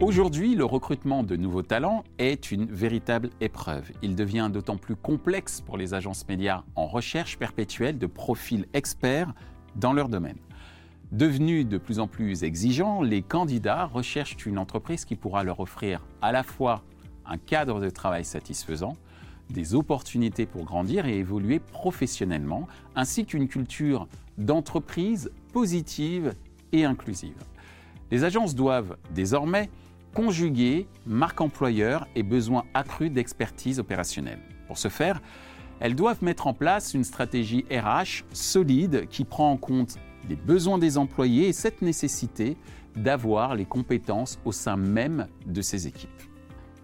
Aujourd'hui, le recrutement de nouveaux talents est une véritable épreuve. Il devient d'autant plus complexe pour les agences médias en recherche perpétuelle de profils experts dans leur domaine. Devenus de plus en plus exigeants, les candidats recherchent une entreprise qui pourra leur offrir à la fois un cadre de travail satisfaisant, des opportunités pour grandir et évoluer professionnellement, ainsi qu'une culture d'entreprise positive et inclusive. Les agences doivent désormais conjuguer marque employeur et besoin accru d'expertise opérationnelle. Pour ce faire, elles doivent mettre en place une stratégie RH solide qui prend en compte les besoins des employés et cette nécessité d'avoir les compétences au sein même de ces équipes.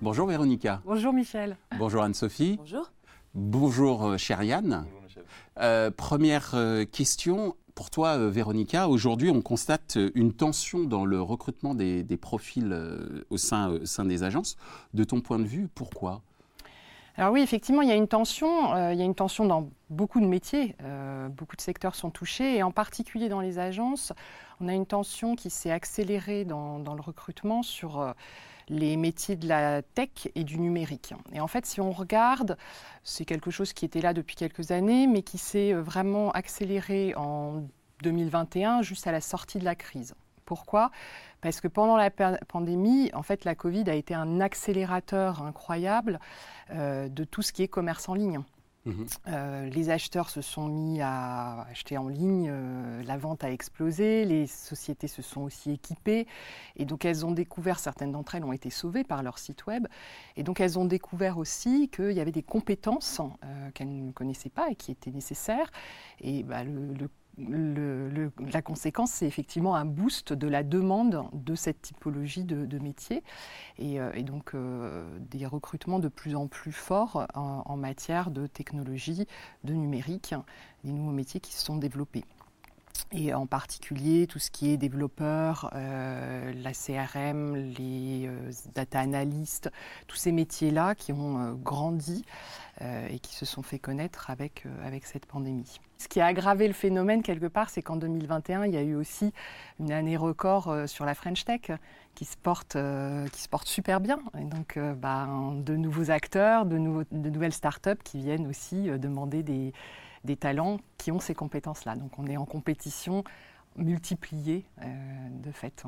Bonjour Véronica. Bonjour Michel. Bonjour Anne-Sophie. Bonjour. Bonjour euh, chère Yann. Bonjour Michel. Euh, première euh, question. Pour toi, euh, Véronica, aujourd'hui, on constate euh, une tension dans le recrutement des, profils euh, au sein, des agences. De ton point de vue, pourquoi? Alors oui, effectivement, il y a une tension. il y a une tension dans beaucoup de métiers. beaucoup de secteurs sont touchés et en particulier dans les agences, on a une tension qui s'est accélérée dans, le recrutement sur les métiers de la tech et du numérique. Et en fait, si on regarde, c'est quelque chose qui était là depuis quelques années, mais qui s'est euh, vraiment accéléré en 2021, juste à la sortie de la crise. Pourquoi? Parce que pendant la pa- pandémie, en fait, la Covid a été un accélérateur incroyable euh, de tout ce qui est commerce en ligne. Mhm. Euh, les acheteurs se sont mis à acheter en ligne, euh, la vente a explosé, les sociétés se sont aussi équipées et donc elles ont découvert, certaines d'entre elles ont été sauvées par leur site web et donc elles ont découvert aussi qu'il y avait des compétences euh, qu'elles ne connaissaient pas et qui étaient nécessaires et bah, le- le la conséquence, c'est effectivement un boost de la demande de cette typologie de, de métier et, euh, et donc euh, des recrutements de plus en plus forts en matière de technologie, de numérique, des nouveaux métiers qui se sont développés. Et en particulier tout ce qui est développeur, euh, la CRM, les euh, data analystes, tous ces métiers-là qui ont euh, grandi et qui se sont fait connaître avec, avec cette pandémie. Ce qui a aggravé le phénomène quelque part, c'est qu'en 2021, il y a eu aussi une année record sur la French Tech qui se porte, qui se porte super bien. Et donc, bah, de nouveaux acteurs, de, nouvelles startups qui viennent aussi demander des, des talents qui ont ces compétences-là. Donc, on est en compétition multipliée euh, de fait.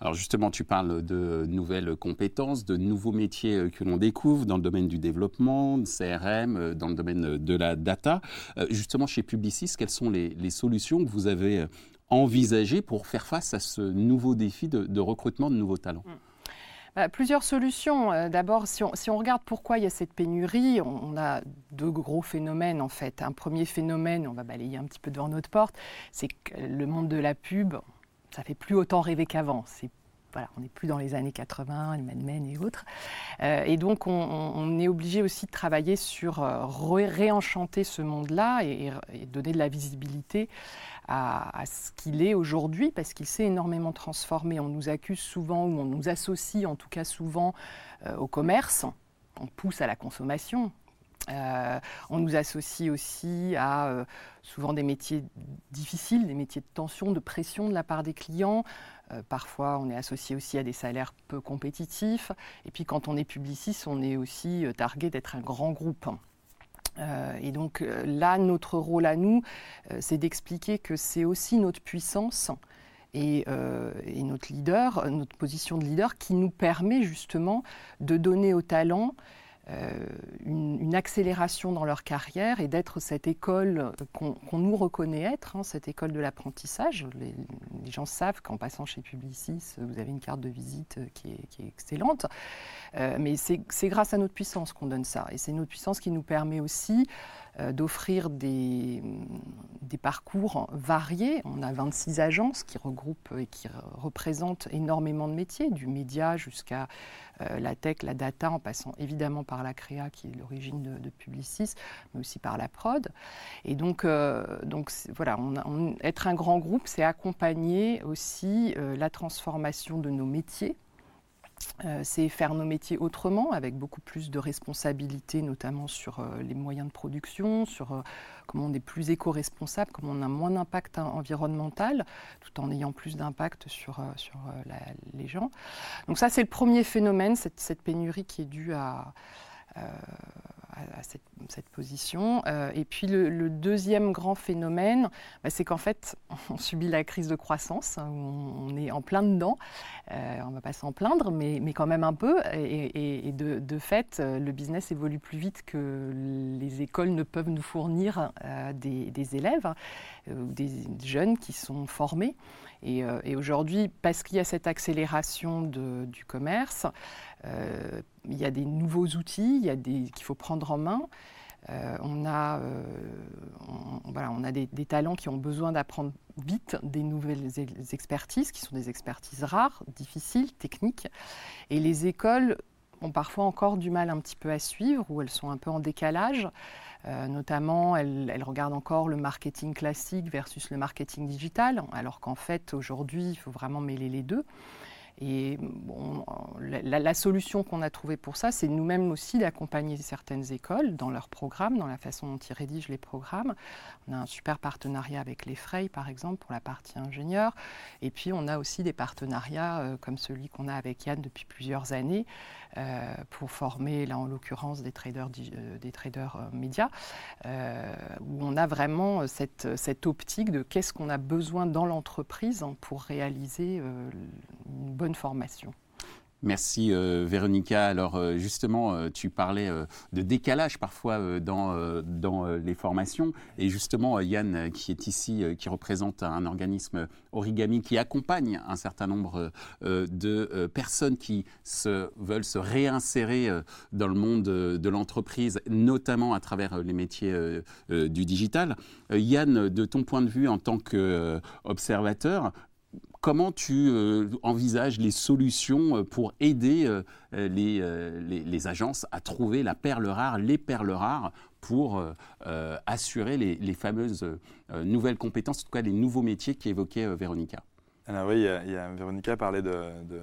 Alors justement, tu parles de nouvelles compétences, de nouveaux métiers euh, que l'on découvre dans le domaine du développement, de CRM, euh, dans le domaine de la data. Justement, chez Publicis, quelles sont les, les solutions que vous avez envisagées pour faire face à ce nouveau défi de, de recrutement de nouveaux talents? Bah, plusieurs solutions. Euh, D'abord, si on, regarde pourquoi il y a cette pénurie, on, a deux gros phénomènes en fait. Un premier phénomène, on va balayer un petit peu devant notre porte, c'est que le monde de la pub, ça fait plus autant rêver qu'avant. Voilà, on n'est plus dans les années 80, les Mad Men et autres. Euh, et donc, on, est obligé aussi de travailler sur euh, ré- réenchanter ce monde-là et donner de la visibilité à, ce qu'il est aujourd'hui, parce qu'il s'est énormément transformé. On nous accuse souvent, ou on nous associe en tout cas souvent euh, au commerce. On pousse à la consommation. Euh, on nous associe aussi à euh, souvent des métiers difficiles, des métiers de tension, de pression de la part des clients. Parfois, on est associé aussi à des salaires peu compétitifs. Et puis, quand on est publiciste, on est aussi targué d'être un grand groupe. Euh, et donc euh, là, notre rôle à nous, euh, c'est d'expliquer que c'est aussi notre puissance et, notre leader, notre position de leader, qui nous permet justement de donner aux talents une, une accélération dans leur carrière et d'être cette école qu'on nous reconnaît être, hein, cette école de l'apprentissage. Les, gens savent qu'en passant chez Publicis, vous avez une carte de visite qui est, excellente. Euh, mais c'est grâce à notre puissance qu'on donne ça. Et c'est notre puissance qui nous permet aussi euh, d'offrir des, parcours variés. On a 26 agences qui regroupent et qui re- représentent énormément de métiers, du média jusqu'à euh, la tech, la data, en passant évidemment par la créa qui est l'origine de, Publicis, mais aussi par la prod. Et donc, euh, voilà, être un grand groupe, c'est accompagner aussi euh, la transformation de nos métiers c'est faire nos métiers autrement, avec beaucoup plus de responsabilités, notamment sur les moyens de production, sur comment on est plus éco-responsable, comment on a moins d'impact environnemental, tout en ayant plus d'impact sur, sur les gens. Donc ça, c'est le premier phénomène, cette, cette, pénurie qui est due à, à, cette, position. Euh, et puis le, deuxième grand phénomène, bah, c'est qu'en fait, on subit la crise de croissance, hein, on, est en plein dedans. Euh, on ne va pas s'en plaindre, mais, mais, quand même un peu. Et, de, fait, le business évolue plus vite que les écoles ne peuvent nous fournir euh, des, élèves, des jeunes qui sont formés. Et, aujourd'hui, parce qu'il y a cette accélération du commerce, il y a des nouveaux outils il y a des, qu'il faut prendre en main. Euh, on a, euh, voilà, on a des, talents qui ont besoin d'apprendre vite des nouvelles expertises, qui sont des expertises rares, difficiles, techniques. Et les écoles ont parfois encore du mal un petit peu à suivre, ou elles sont un peu en décalage. Euh, notamment, elles, elles, regardent encore le marketing classique versus le marketing digital, alors qu'en fait, aujourd'hui, il faut vraiment mêler les deux. Et la, solution qu'on a trouvée pour ça, c'est nous-mêmes aussi d'accompagner certaines écoles dans leurs programmes, dans la façon dont ils rédigent les programmes. On a un super partenariat avec les Frey, par exemple, pour la partie ingénieur. Et puis, on a aussi des partenariats euh, comme celui qu'on a avec Yann depuis plusieurs années euh, pour former, là en l'occurrence, des traders, euh, des traders médias, où on a vraiment cette, cette optique de qu'est-ce qu'on a besoin dans l'entreprise pour réaliser une bonne formation. Merci euh, Véronica. Alors euh, justement, euh, tu parlais de décalage parfois dans, dans les formations. Et justement, Yann, qui est ici, qui représente un organisme Origami, qui accompagne un certain nombre de personnes qui se, veulent se réinsérer dans le monde de l'entreprise, notamment à travers les métiers du digital. Yann, de ton point de vue en tant qu'observateur, Comment tu euh, envisages les solutions euh, pour aider euh, les, agences à trouver la perle rare, les perles rares, pour assurer les, les fameuses nouvelles compétences, en tout cas les nouveaux métiers qu'évoquait Véronica alors oui, il y a, Véronica parlait de, de,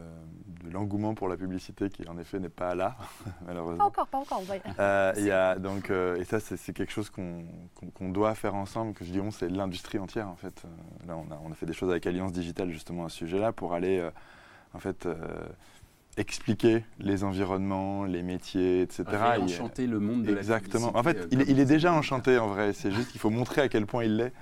l'engouement pour la publicité qui en effet n'est pas là, malheureusement. Pas encore, pas encore. Euh, il y a, donc, euh, et ça, c'est quelque chose qu'on doit faire ensemble, que je dis on, c'est l'industrie entière en fait. Euh, là, on a, on a, fait des choses avec Alliance Digitale justement à ce sujet-là pour aller en fait expliquer les environnements, les métiers, etc. Enchanter le monde de Exactement. En fait, il, est déjà enchanté en vrai. C'est juste qu'il faut montrer à quel point il l'est.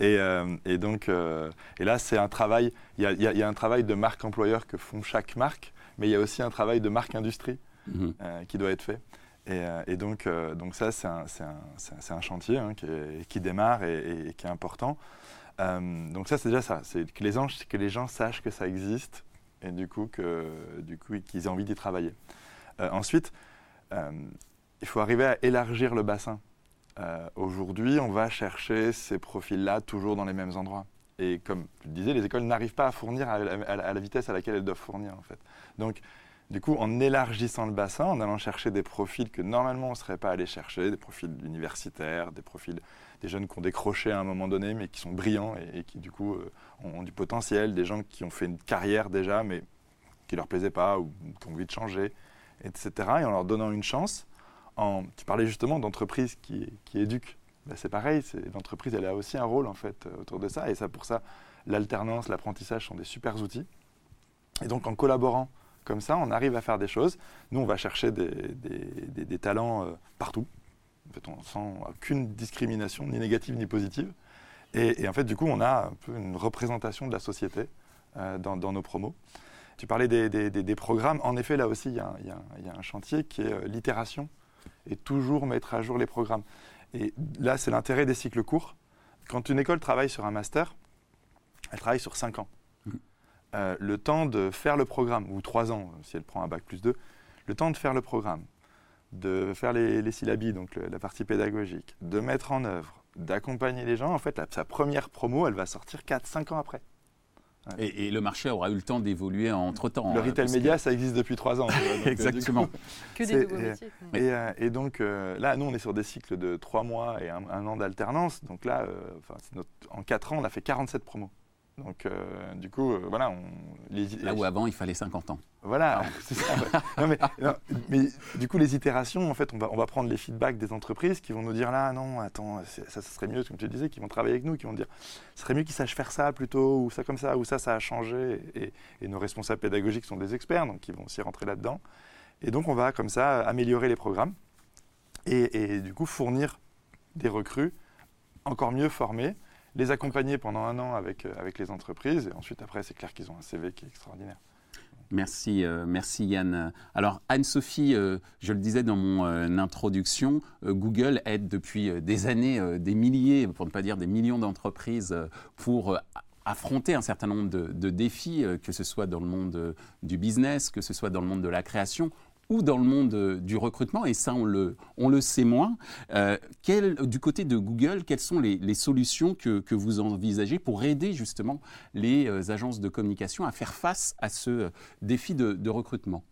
Et, euh, donc, euh, et là, c'est un travail. Il y, a, un travail de marque employeur que font chaque marque, mais il y a aussi un travail de marque industrie mhm. euh, qui doit être fait. Et, donc, donc ça, c'est un, un, chantier hein, qui, démarre et, qui est important. donc ça, c'est déjà ça. C'est que les, que les gens sachent que ça existe et du coup qu'ils aient envie d'y travailler. Euh, ensuite, euh, il faut arriver à élargir le bassin. Euh, aujourd'hui, on va chercher ces profils-là toujours dans les mêmes endroits. Et comme je disais, les écoles n'arrivent pas à fournir à, la vitesse à laquelle elles doivent fournir en fait. Donc, du coup, en élargissant le bassin, en allant chercher des profils que normalement on ne serait pas allé chercher, des profils universitaires, des profils des jeunes qui ont décroché à un moment donné, mais qui sont brillants et, qui du coup euh, ont, du potentiel, des gens qui ont fait une carrière déjà, mais qui leur plaisaient pas ou qui ont envie de changer, etc. Et en leur donnant une chance, en, tu parlais justement d'entreprises qui, qui éduquent. Ben, c'est pareil, l'entreprise elle a aussi un rôle en fait euh, autour de ça, et ça pour ça, l'alternance, l'apprentissage sont des super outils. Et donc en collaborant comme ça, on arrive à faire des choses. Nous, on va chercher des, talents euh, partout, en fait, on sent aucune discrimination, ni négative ni positive. Et, en fait, du coup, on a un peu une représentation de la société euh, dans, nos promos. Tu parlais des, programmes. En effet, là aussi, il y, a, un chantier qui est euh, l'itération et toujours mettre à jour les programmes. Et là, c'est l'intérêt des cycles courts. Quand une école travaille sur un master, elle travaille sur 5 ans. Mmh. Euh, le temps de faire le programme, ou 3 ans si elle prend un bac plus 2, le temps de faire le programme, de faire les, les syllabies, donc la partie pédagogique, de mettre en œuvre, d'accompagner les gens, en fait, sa première promo, elle va sortir 4-5 ans après. Et, le marché aura eu le temps d'évoluer entre-temps. Le hein, retail média, ça existe depuis 3 ans. Euh, Exactement. que des nouveaux métiers. Euh, et, donc là, nous, on est sur des cycles de 3 mois et un, an d'alternance. Donc là, en 4 ans, on a fait 47 promos. Donc, euh, du coup, euh, voilà. On, Là où avant, il fallait 50 ans. Voilà, c'est ça. non, mais, mais, du coup, les itérations, en fait, on va, on va prendre les feedbacks des entreprises qui vont nous dire là, non, attends, ça, ça serait mieux, comme tu disais, qui vont travailler avec nous, qui vont dire, ce serait mieux qu'ils sachent faire ça plutôt, ou ça comme ça, ou ça, ça a changé. Et, et nos responsables pédagogiques sont des experts, donc ils vont aussi rentrer là-dedans. Et donc, on va comme ça améliorer les programmes et, et du coup fournir des recrues encore mieux formés, les accompagner pendant un an avec, euh, avec les entreprises, et ensuite, après, c'est clair qu'ils ont un CV qui est extraordinaire. Merci, euh, merci Yann. Alors Anne-Sophie, euh, je le disais dans mon introduction, Google aide depuis des années des milliers, pour ne pas dire des millions d'entreprises pour affronter un certain nombre de, de défis, que ce soit dans le monde du business, que ce soit dans le monde de la création ou dans le monde euh, du recrutement, et ça on le, sait moins. Euh, du côté de Google, quelles sont les, solutions que, vous envisagez pour aider justement les euh, agences de communication à faire face à ce défi de recrutement?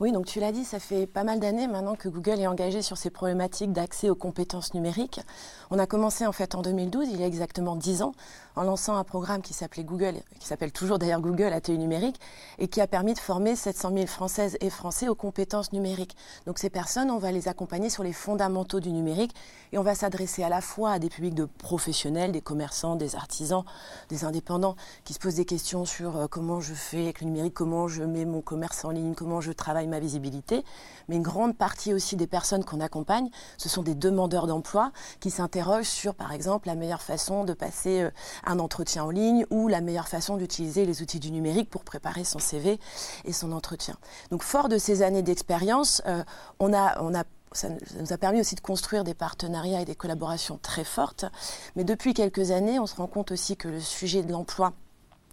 Oui, donc tu l'as dit, ça fait pas mal d'années maintenant que Google est engagé sur ces problématiques d'accès aux compétences numériques. On a commencé en fait en 2012, il y a exactement 10 ans, en lançant un programme qui s'appelait Google, qui s'appelle toujours d'ailleurs Google ATU numérique, et qui a permis de former 700 000 Françaises et Français aux compétences numériques. Donc ces personnes, on va les accompagner sur les fondamentaux du numérique, et on va s'adresser à la fois à des publics de professionnels, des commerçants, des artisans, des indépendants, qui se posent des questions sur euh, comment je fais avec le numérique, comment je mets mon commerce en ligne, comment je travaille ma visibilité, mais une grande partie aussi des personnes qu'on accompagne, ce sont des demandeurs d'emploi qui s'interrogent sur, par exemple, la meilleure façon de passer euh, un entretien en ligne ou la meilleure façon d'utiliser les outils du numérique pour préparer son CV et son entretien. Donc, fort de ces années d'expérience, euh, on a, on a ça nous a permis aussi de construire des partenariats et des collaborations très fortes. Mais depuis quelques années, on se rend compte aussi que le sujet de l'emploi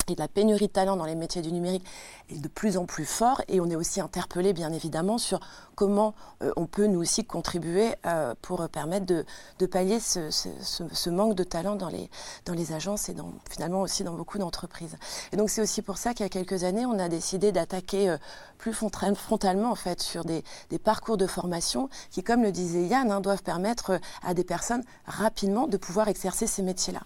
et de la pénurie de talents dans les métiers du numérique est de plus en plus fort et on est aussi interpellé bien évidemment sur comment euh, on peut nous aussi contribuer euh, pour permettre de, pallier ce, manque de talent dans les, agences et finalement aussi dans beaucoup d'entreprises. Et donc c'est aussi pour ça qu'il y a quelques années, on a décidé d'attaquer euh, plus frontalement en fait sur des, des, parcours de formation qui, comme le disait Yann, hein, doivent permettre à des personnes rapidement de pouvoir exercer ces métiers-là.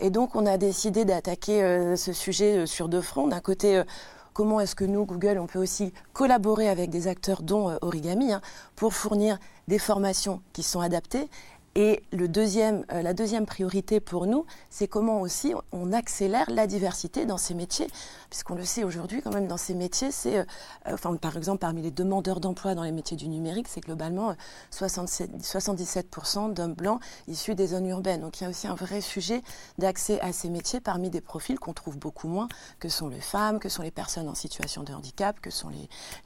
Et donc on a décidé d'attaquer ce sujet sur deux fronts. D'un côté, comment est-ce que nous, Google, on peut aussi collaborer avec des acteurs dont euh, Origami hein, pour fournir des formations qui sont adaptées et deuxième, euh, la deuxième priorité pour nous, c'est comment aussi on accélère la diversité dans ces métiers, puisqu'on le sait aujourd'hui quand même dans ces métiers, c'est, euh, enfin, par exemple parmi les demandeurs d'emploi dans les métiers du numérique, c'est globalement 67, 77% d'hommes blancs issus des zones urbaines. Donc il y a aussi un vrai sujet d'accès à ces métiers parmi des profils qu'on trouve beaucoup moins, que sont les femmes, que sont les personnes en situation de handicap, que sont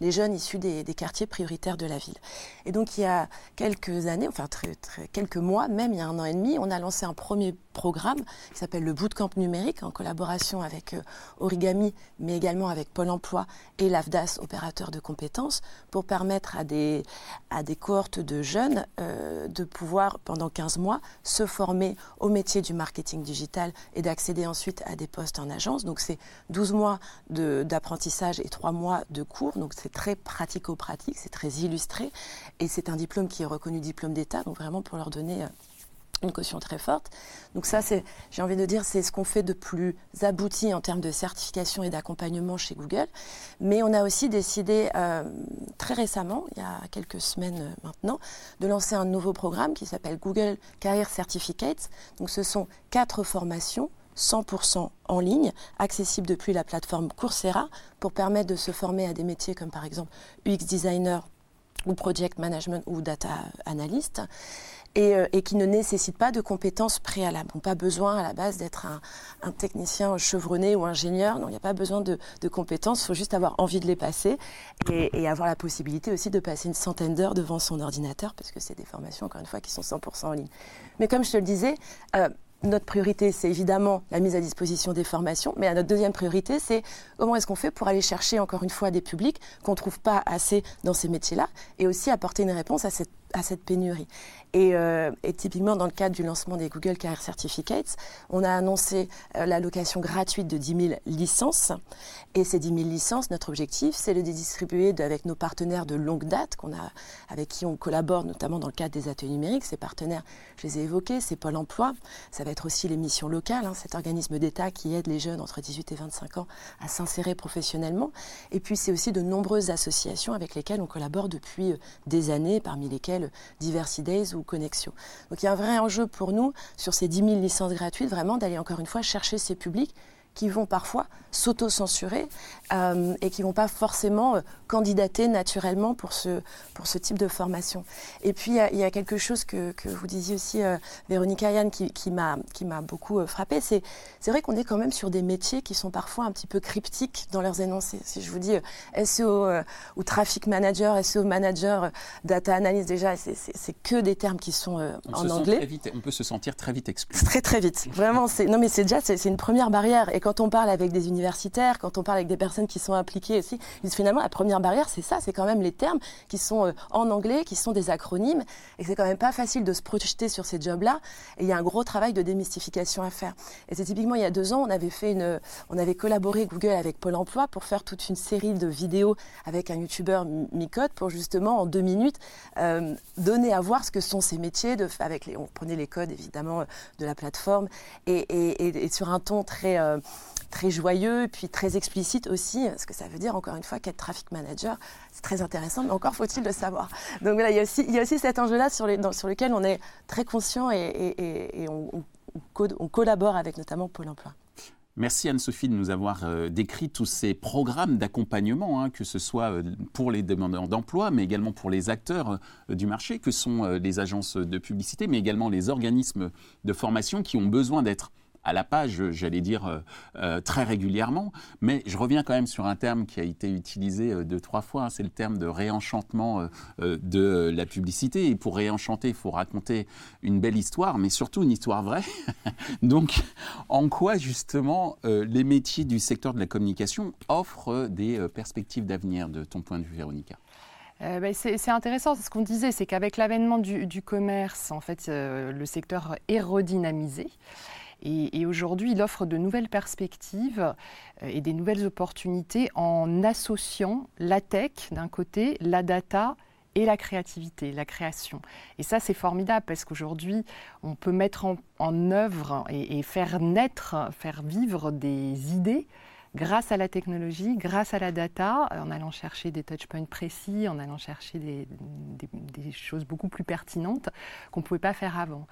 les, jeunes issus des, quartiers prioritaires de la ville. Et donc il y a quelques années, enfin très, quelques mois, même il y a un an et demi, on a lancé un premier programme qui s'appelle le Bootcamp numérique en collaboration avec euh, Origami, mais également avec Pôle emploi et l'AFDAS, opérateur de compétences, pour permettre à des, à des cohortes de jeunes euh, de pouvoir, pendant 15 mois, se former au métier du marketing digital et d'accéder ensuite à des postes en agence. Donc c'est 12 mois d'apprentissage et 3 mois de cours. Donc c'est très pratico-pratique, c'est très illustré. Et c'est un diplôme qui est reconnu diplôme d'État, donc vraiment pour leur donner euh, une caution très forte. Donc ça, j'ai envie de dire, c'est ce qu'on fait de plus abouti en termes de certification et d'accompagnement chez Google. Mais on a aussi décidé euh, très récemment, il y a quelques semaines euh, maintenant, de lancer un nouveau programme qui s'appelle Google Career Certificates. Donc ce sont quatre formations 100% en ligne, accessibles depuis la plateforme Coursera, pour permettre de se former à des métiers comme par exemple UX designer ou project management ou data analyst et, euh, et, qui ne nécessitent pas de compétences préalables. On pas besoin à la base d'être un, technicien chevronné ou ingénieur. Non, il n'y a pas besoin de, compétences. Il faut juste avoir envie de les passer et, et, avoir la possibilité aussi de passer une centaine d'heures devant son ordinateur parce que c'est des formations, encore une fois, qui sont 100% en ligne. Mais comme je te le disais, euh, notre priorité, c'est évidemment la mise à disposition des formations, mais notre deuxième priorité, c'est comment est-ce qu'on fait pour aller chercher encore une fois des publics qu'on ne trouve pas assez dans ces métiers-là, et aussi apporter une réponse à cette à cette pénurie. Euh, et, typiquement, dans le cadre du lancement des Google Career Certificates, on a annoncé euh, l'allocation gratuite de 10 000 licences. Et ces 10 000 licences, notre objectif, c'est de les distribuer avec nos partenaires de longue date, qu'on a, avec qui on collabore notamment dans le cadre des ateliers numériques. Ces partenaires, je les ai évoqués, c'est Pôle emploi. Ça va être aussi les missions locales, hein, cet organisme d'État qui aide les jeunes entre 18 et 25 ans à s'insérer professionnellement. Et puis, c'est aussi de nombreuses associations avec lesquelles on collabore depuis euh, des années, parmi lesquelles Diversity Days ou Connexion. Donc il y a un vrai enjeu pour nous sur ces 10 000 licences gratuites, vraiment d'aller encore une fois chercher ces publics qui vont parfois s'auto-censurer euh, et qui ne vont pas forcément euh, candidater naturellement pour ce, pour ce type de formation. Et puis, il y, a quelque chose que, que vous disiez aussi, euh, Véronique Ayane, qui, qui m'a beaucoup frappé. C'est vrai qu'on est quand même sur des métiers qui sont parfois un petit peu cryptiques dans leurs énoncés. Si je vous dis SEO ou traffic manager, SEO manager, data analyst, déjà, c'est que des termes qui sont en anglais. vite, on peut se sentir très vite exclu. Très, très vite. Vraiment, non, mais c'est déjà, c'est une première barrière. Et quand on parle avec des universitaires, quand on parle avec des personnes qui sont impliquées aussi, finalement la première barrière c'est ça, c'est quand même les termes qui sont euh, en anglais, qui sont des acronymes, et c'est quand même pas facile de se projeter sur ces jobs-là. Et il y a un gros travail de démystification à faire. Et c'est typiquement il y a deux ans, on avait fait une, on avait collaboré Google avec Pôle Emploi pour faire toute une série de vidéos avec un youtubeur Micode pour justement en deux minutes euh, donner à voir ce que sont ces métiers. Avec on prenait les codes évidemment de la plateforme et, sur un ton très euh, très joyeux et puis très explicite aussi, ce que ça veut dire encore une fois qu'être traffic manager, c'est très intéressant, mais encore faut-il le savoir. Donc voilà, il y a aussi, cet enjeu-là sur, lequel on est très conscient et, on, on, collabore avec notamment Pôle Emploi. Merci Anne-Sophie de nous avoir euh, décrit tous ces programmes d'accompagnement, hein, que ce soit euh, pour les demandeurs d'emploi, mais également pour les acteurs euh, du marché, que sont les agences de publicité, mais également les organismes de formation qui ont besoin d'être à la page, j'allais dire, euh, euh, très régulièrement. Mais je reviens quand même sur un terme qui a été utilisé euh, deux, trois fois. Hein. c'est le terme de réenchantement de la publicité. Et pour réenchanter, il faut raconter une belle histoire, mais surtout une histoire vraie. Donc, en quoi, justement, les métiers du secteur de la communication offrent des perspectives d'avenir, de ton point de vue, Véronica? Ben, c'est intéressant, ce qu'on disait, c'est qu'avec l'avènement du, du, commerce, en fait, le secteur est redynamisé. Et, aujourd'hui, il offre de nouvelles perspectives euh, et des nouvelles opportunités en associant la tech d'un côté, la data et la créativité, la création. Et ça, c'est formidable parce qu'aujourd'hui, on peut mettre en, œuvre et, faire naître, faire vivre des idées grâce à la technologie, grâce à la data, en allant chercher des touchpoints précis, en allant chercher des, choses beaucoup plus pertinentes qu'on ne pouvait pas faire avant.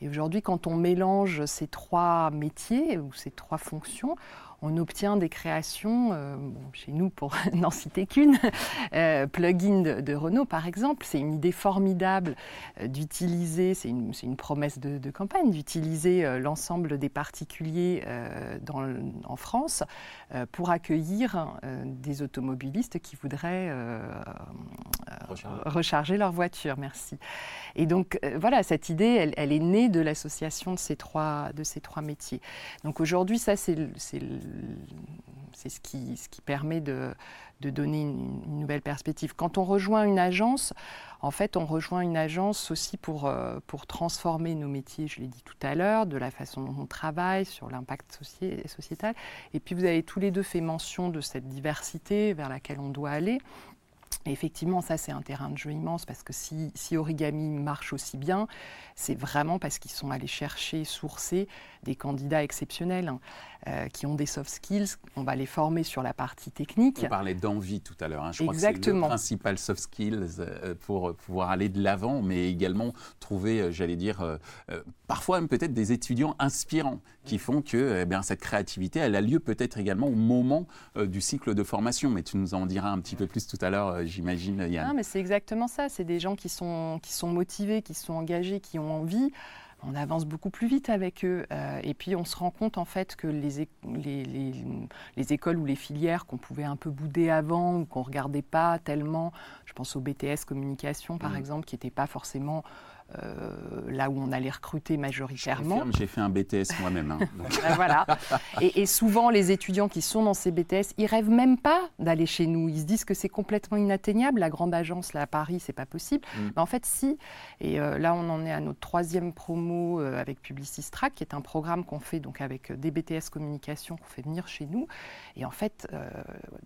Et aujourd'hui, quand on mélange ces trois métiers ou ces trois fonctions, on obtient des créations, euh, chez nous pour n'en citer qu'une, euh, plugin de, Renault par exemple, c'est une idée formidable euh, d'utiliser, c'est une, promesse de, campagne, d'utiliser l'ensemble des particuliers en France pour accueillir des automobilistes qui voudraient recharger. leur voiture. Merci. Et donc voilà, cette idée, elle, est née de l'association de ces trois de ces trois métiers. Donc aujourd'hui, ça c'est c'est ce qui, ce qui permet de, de donner une, nouvelle perspective. Quand on rejoint une agence, en fait, on rejoint une agence aussi pour, euh, pour transformer nos métiers, je l'ai dit tout à l'heure, de la façon dont on travaille, sur l'impact sociétal. Et puis, vous avez tous les deux fait mention de cette diversité vers laquelle on doit aller effectivement, ça, c'est un terrain de jeu immense parce que si, si Origami marche aussi bien, c'est vraiment parce qu'ils sont allés chercher, sourcer des candidats exceptionnels hein, euh, qui ont des soft skills. On va les former sur la partie technique. On parlait d'envie tout à l'heure. Hein. Je crois que c'est le principal soft skills euh, pour pouvoir aller de l'avant, mais également trouver, euh, j'allais dire, parfois même peut-être des étudiants inspirants qui font que eh bien, cette créativité, elle a lieu peut-être également au moment du cycle de formation. Mais tu nous en diras un petit peu plus tout à l'heure, j'imagine, Yann. Non, mais c'est exactement ça. C'est des gens qui sont, qui sont motivés, qui sont engagés, qui ont envie on avance beaucoup plus vite avec eux. Euh, et puis on se rend compte en fait que les, les, écoles ou les filières qu'on pouvait un peu bouder avant ou qu'on ne regardait pas tellement, je pense au BTS communication par mmh. exemple, qui n'était pas forcément euh, là où on allait recruter majoritairement. J'ai fait un BTS moi-même. Hein, ben voilà. Et, souvent, les étudiants qui sont dans ces BTS, ils rêvent même pas d'aller chez nous. Ils se disent que c'est complètement inatteignable. La grande agence là à Paris, c'est pas possible. Mm. Mais en fait, si. Et euh, là, on en est à notre troisième promo euh, avec Publicistrack, qui est un programme qu'on fait donc avec des BTS communication qu'on fait venir chez nous. Et en fait,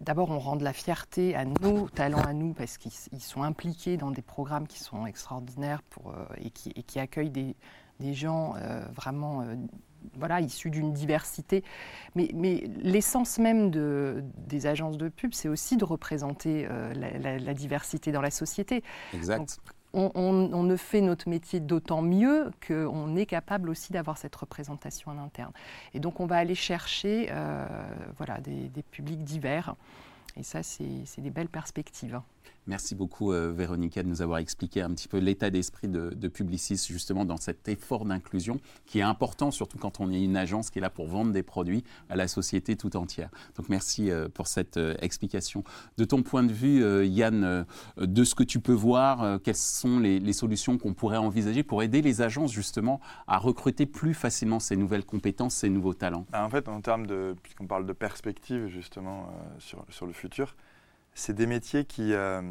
d'abord, on rend de la fierté à nos talents à nous parce qu'ils sont impliqués dans des programmes qui sont extraordinaires pour et qui, et qui accueille des, des gens euh, vraiment euh, voilà, issus d'une diversité. Mais, mais l'essence même de, des agences de pub, c'est aussi de représenter euh, la, diversité dans la société. Exact. on, on, ne fait notre métier d'autant mieux qu'on est capable aussi d'avoir cette représentation en interne. Et donc on va aller chercher voilà, des, des publics divers. Et ça, c'est des belles perspectives. Merci beaucoup, euh, Véronica, de nous avoir expliqué un petit peu l'état d'esprit de, de, Publicis, justement, dans cet effort d'inclusion qui est important, surtout quand on est une agence qui est là pour vendre des produits à la société tout entière. Donc, merci euh, pour cette euh, explication. De ton point de vue, Yann, de ce que tu peux voir, quelles sont les, les solutions qu'on pourrait envisager pour aider les agences, justement, à recruter plus facilement ces nouvelles compétences, ces nouveaux talents? Bah, En fait, en termes de, puisqu'on parle de perspective, justement, sur, sur le futur, c'est des métiers qui, euh,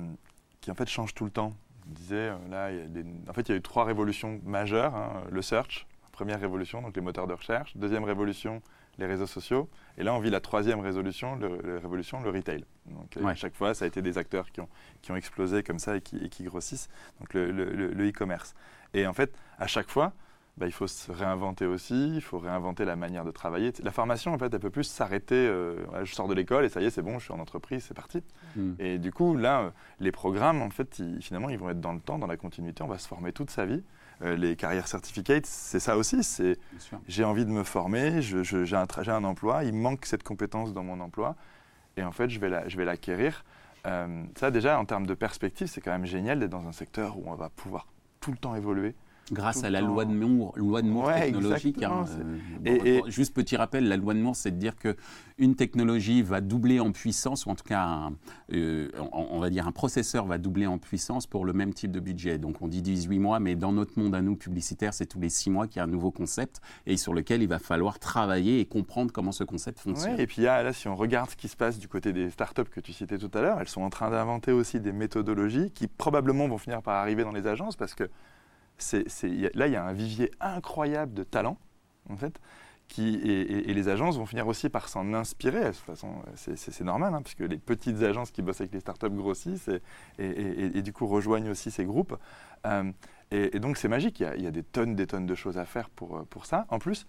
qui en fait changent tout le temps. On disait, euh, là, il y a des... en fait, il y a eu trois révolutions majeures. Hein. Le search, première révolution, donc les moteurs de recherche. Deuxième révolution, les réseaux sociaux. Et là, on vit la troisième résolution, le, révolution, le retail. Donc, euh, à chaque fois, ça a été des acteurs qui ont, qui ont explosé comme ça et qui, et qui grossissent. Donc, le e-commerce. et en fait, à chaque fois, bah, il faut se réinventer aussi, il faut réinventer la manière de travailler. La formation, en fait, elle peut plus s'arrêter. Euh, je sors de l'école et ça y est, c'est bon, je suis en entreprise, c'est parti. Hmm. Et du coup, là, euh, les programmes, en fait, finalement, ils vont être dans le temps, dans la continuité. On va se former toute sa vie. Euh, les carrières certificates, c'est ça aussi. C'est j'ai envie de me former, j'ai un, un emploi, il manque cette compétence dans mon emploi, et en fait, je vais l'acquérir. ça, déjà, en termes de perspective, c'est quand même génial d'être dans un secteur où on va pouvoir tout le temps évoluer Grâce à la loi de Moore, loi de Moore technologique. Hein, euh, et, juste petit rappel, la loi de Moore, c'est de dire que une technologie va doubler en puissance, ou en tout cas, euh, on, va dire un processeur va doubler en puissance pour le même type de budget. Donc on dit 18 mois, mais dans notre monde à nous publicitaires, c'est tous les 6 mois qu'il y a un nouveau concept et sur lequel il va falloir travailler et comprendre comment ce concept fonctionne. et puis là, si on regarde ce qui se passe du côté des startups que tu citais tout à l'heure, elles sont en train d'inventer aussi des méthodologies qui probablement vont finir par arriver dans les agences parce que là, il y a un vivier incroyable de talents, en fait, qui, et, les agences vont finir aussi par s'en inspirer. De toute façon, c'est normal, hein, puisque les petites agences qui bossent avec les startups grossissent et, du coup rejoignent aussi ces groupes. Euh, et, donc, c'est magique. Il y, a, il y, a, des tonnes, des tonnes de choses à faire pour, pour ça. En plus,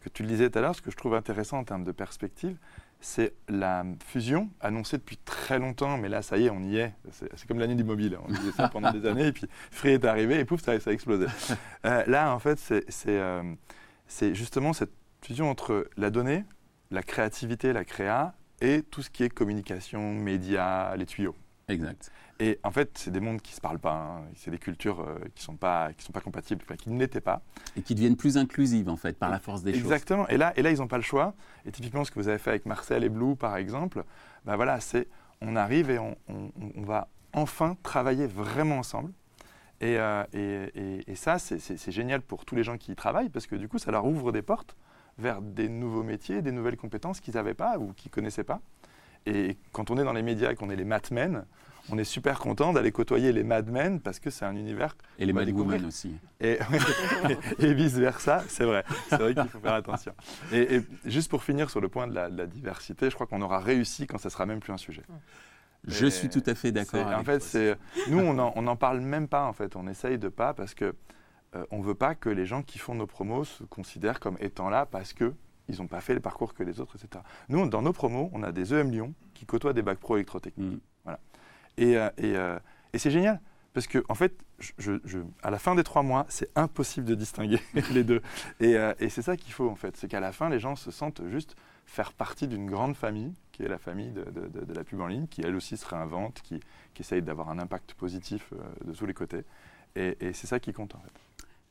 que tu le disais tout à l'heure, ce que je trouve intéressant en termes de perspective, c'est la fusion annoncée depuis très longtemps, mais là, ça y est, on y est. C'est comme l'année du mobile. On disait ça pendant des années, et puis Free est arrivé, et pouf, ça, a explosé. Euh, là, en fait, euh, c'est justement cette fusion entre la donnée, la créativité, la créa, et tout ce qui est communication, médias, les tuyaux. Exact. Et en fait, c'est des mondes qui ne se parlent pas. Hein. C'est des cultures euh, qui ne sont, pas, qui sont pas compatibles, qui ne l'étaient pas. Et qui deviennent plus inclusives, en fait, par la force des choses. Exactement. Et là, et là ils n'ont pas le choix. Et typiquement, ce que vous avez fait avec Marcel et Blue, par exemple, bah voilà, c'est on arrive et on, on, va enfin travailler vraiment ensemble. Et, euh, et, et, ça, c'est génial pour tous les gens qui y travaillent, parce que du coup, ça leur ouvre des portes vers des nouveaux métiers, des nouvelles compétences qu'ils n'avaient pas ou qu'ils ne connaissaient pas. Et quand on est dans les médias et qu'on est les matmen, on est super content d'aller côtoyer les madmen parce que c'est un univers. Et les madwomen aussi. Et, et vice-versa, c'est vrai. C'est vrai qu'il faut faire attention. Et, juste pour finir sur le point de la, diversité, je crois qu'on aura réussi quand ça sera même plus un sujet. Je suis tout à fait d'accord. En fait, c'est nous, on n'en parle même pas. En fait, on essaye de pas parce que euh, on veut pas que les gens qui font nos promos se considèrent comme étant là parce que ils n'ont pas fait le parcours que les autres, etc. Nous, dans nos promos, on a des EM Lyon qui côtoient des bacs pro électrotechniques. Mm. Voilà. Et, euh, euh, et, c'est génial, parce que en fait, je, à la fin des trois mois, c'est impossible de distinguer les deux. Et, euh, et c'est ça qu'il faut, en fait. C'est qu'à la fin, les gens se sentent juste faire partie d'une grande famille, qui est la famille de, de, la pub en ligne, qui elle aussi se réinvente, qui, qui essaye d'avoir un impact positif de tous les côtés. Et, et c'est ça qui compte, en fait.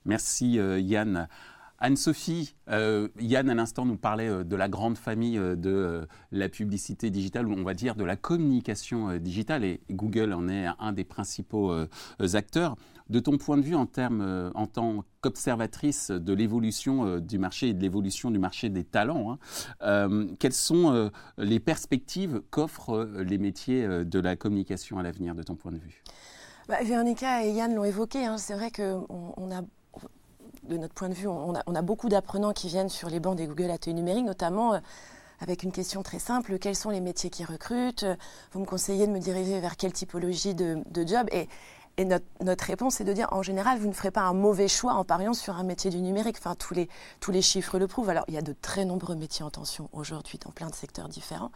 Merci Yann. Anne-Sophie, euh, Yann à l'instant nous parlait euh, de la grande famille euh, de la publicité digitale, ou on va dire de la communication digitale, et Google en est un des principaux acteurs. De ton point de vue en, termes, en tant qu'observatrice de l'évolution du marché et de l'évolution du marché des talents, hein, quelles sont les perspectives qu'offrent les métiers de la communication à l'avenir de ton point de vue? Bah, Véronica et Yann l'ont évoqué, hein. c'est vrai qu'on on a de notre point de vue, on a, beaucoup d'apprenants qui viennent sur les bancs des Google Ateliers numériques, notamment euh, avec une question très simple quels sont les métiers qui recrutent? Vous me conseillez de me diriger vers quelle typologie de, de job? Et et notre, réponse est de dire, en général, vous ne ferez pas un mauvais choix en pariant sur un métier du numérique. Enfin, tous les, tous les chiffres le prouvent. Alors, il y a de très nombreux métiers en tension aujourd'hui dans plein de secteurs différents.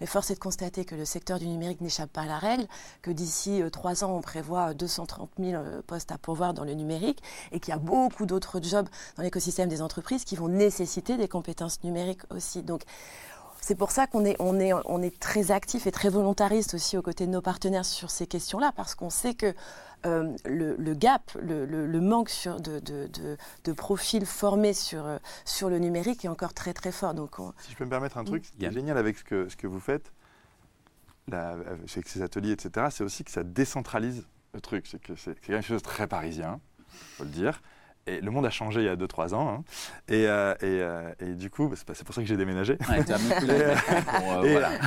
Mais force est de constater que le secteur du numérique n'échappe pas à la règle, que d'ici euh, trois ans, on prévoit 230 000 euh, postes à pourvoir dans le numérique et qu'il y a beaucoup d'autres jobs dans l'écosystème des entreprises qui vont nécessiter des compétences numériques aussi. Donc, c'est pour ça qu'on est, on est, on est très actif et très volontariste aussi aux côtés de nos partenaires sur ces questions-là, parce qu'on sait que euh, le, gap, le, manque sur de, de, profils formés sur, euh, sur le numérique est encore très très fort. Donc Si je peux me permettre un truc, ce qui est génial avec ce que, ce que vous faites, avec ces ateliers, etc., c'est aussi que ça décentralise le truc. C'est que c'est quelque chose de très parisien, il faut le dire. Et le monde a changé il y a 2-3 ans. Hein. Et, euh, euh, et, du coup, bah, c'est pour ça que j'ai déménagé.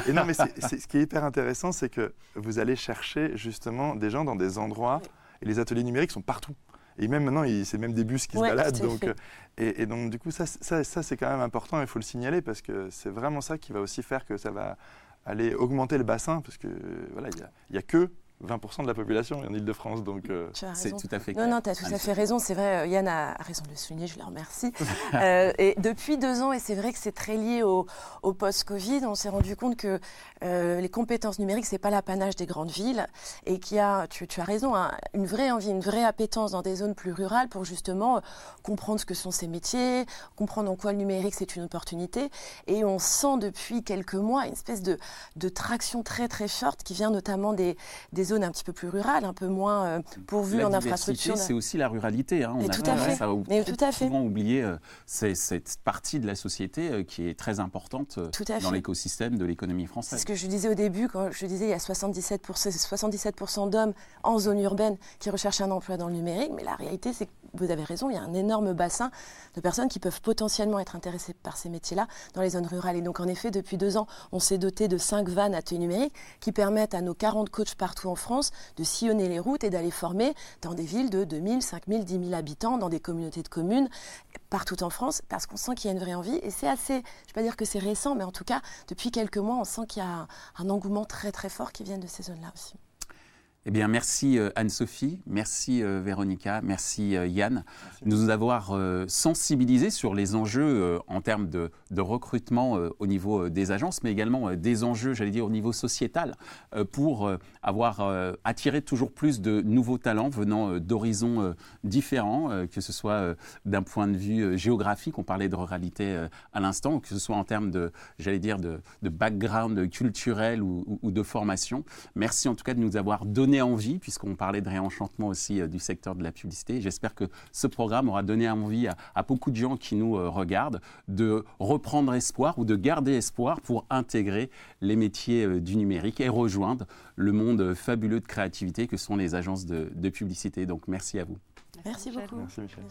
et, non, mais ce qui est hyper intéressant, c'est que vous allez chercher justement des gens dans des endroits, et les ateliers numériques sont partout. Et même maintenant, c'est même des bus qui se baladent. Donc, euh, et, donc, du coup, ça, ça, ça c'est quand même important, il faut le signaler, parce que c'est vraiment ça qui va aussi faire que ça va aller augmenter le bassin, parce que voilà, il n'y a, a que 20% de la population en Ile-de-France. Donc, euh, c'est tout à fait Non, non, tu as tout à fait raison. C'est vrai, euh, Yann a raison de le souligner, je le remercie. Euh, et depuis deux ans, et c'est vrai que c'est très lié au, post-Covid, on s'est rendu compte que les compétences numériques, ce n'est pas l'apanage des grandes villes et qu'il y a, tu, as raison, une vraie envie, une vraie appétence dans des zones plus rurales pour justement comprendre ce que sont ces métiers, comprendre en quoi le numérique, c'est une opportunité. Et on sent depuis quelques mois une espèce de, de traction très, très forte qui vient notamment des, des zones un petit peu plus rurales, un peu moins euh, pourvues en infrastructure. C'est aussi la ruralité. Hein. On a tout à fait. Ça Mais tout à fait. souvent oublié euh, cette partie de la société euh, qui est très importante dans l'écosystème de l'économie française. C'est ce que je disais au début, quand je disais il y a 77%, 77 d'hommes en zone urbaine qui recherchent un emploi dans le numérique, mais la réalité c'est que vous avez raison, il y a un énorme bassin de personnes qui peuvent potentiellement être intéressées par ces métiers-là dans les zones rurales. Et donc, en effet, depuis deux ans, on s'est doté de cinq vannes à numériques qui permettent à nos 40 coachs partout en France de sillonner les routes et d'aller former dans des villes de 2000, 5000, 10 000 habitants, dans des communautés de communes partout en France, parce qu'on sent qu'il y a une vraie envie. Et c'est assez, je ne vais pas dire que c'est récent, mais en tout cas, depuis quelques mois, on sent qu'il y a un engouement très très fort qui vient de ces zones-là aussi. Eh bien, merci euh, Anne-Sophie, merci euh, Véronica, merci euh, Yann de nous avoir sensibilisés sur les enjeux en termes de, recrutement au niveau des agences, mais également des enjeux, j'allais dire, au niveau sociétal, pour avoir attiré toujours plus de nouveaux talents venant d'horizons différents, que ce soit d'un point de vue géographique, on parlait de ruralité à l'instant, ou que ce soit en termes de, j'allais dire, de, background culturel ou, ou de formation. Merci en tout cas de nous avoir donné envie, puisqu'on parlait de réenchantement aussi euh, du secteur de la publicité. J'espère que ce programme aura donné envie à, beaucoup de gens qui nous euh, regardent de reprendre espoir ou de garder espoir pour intégrer les métiers euh, du numérique et rejoindre le monde fabuleux de créativité que sont les agences de, publicité. Donc merci à vous. Merci beaucoup. Merci Michel.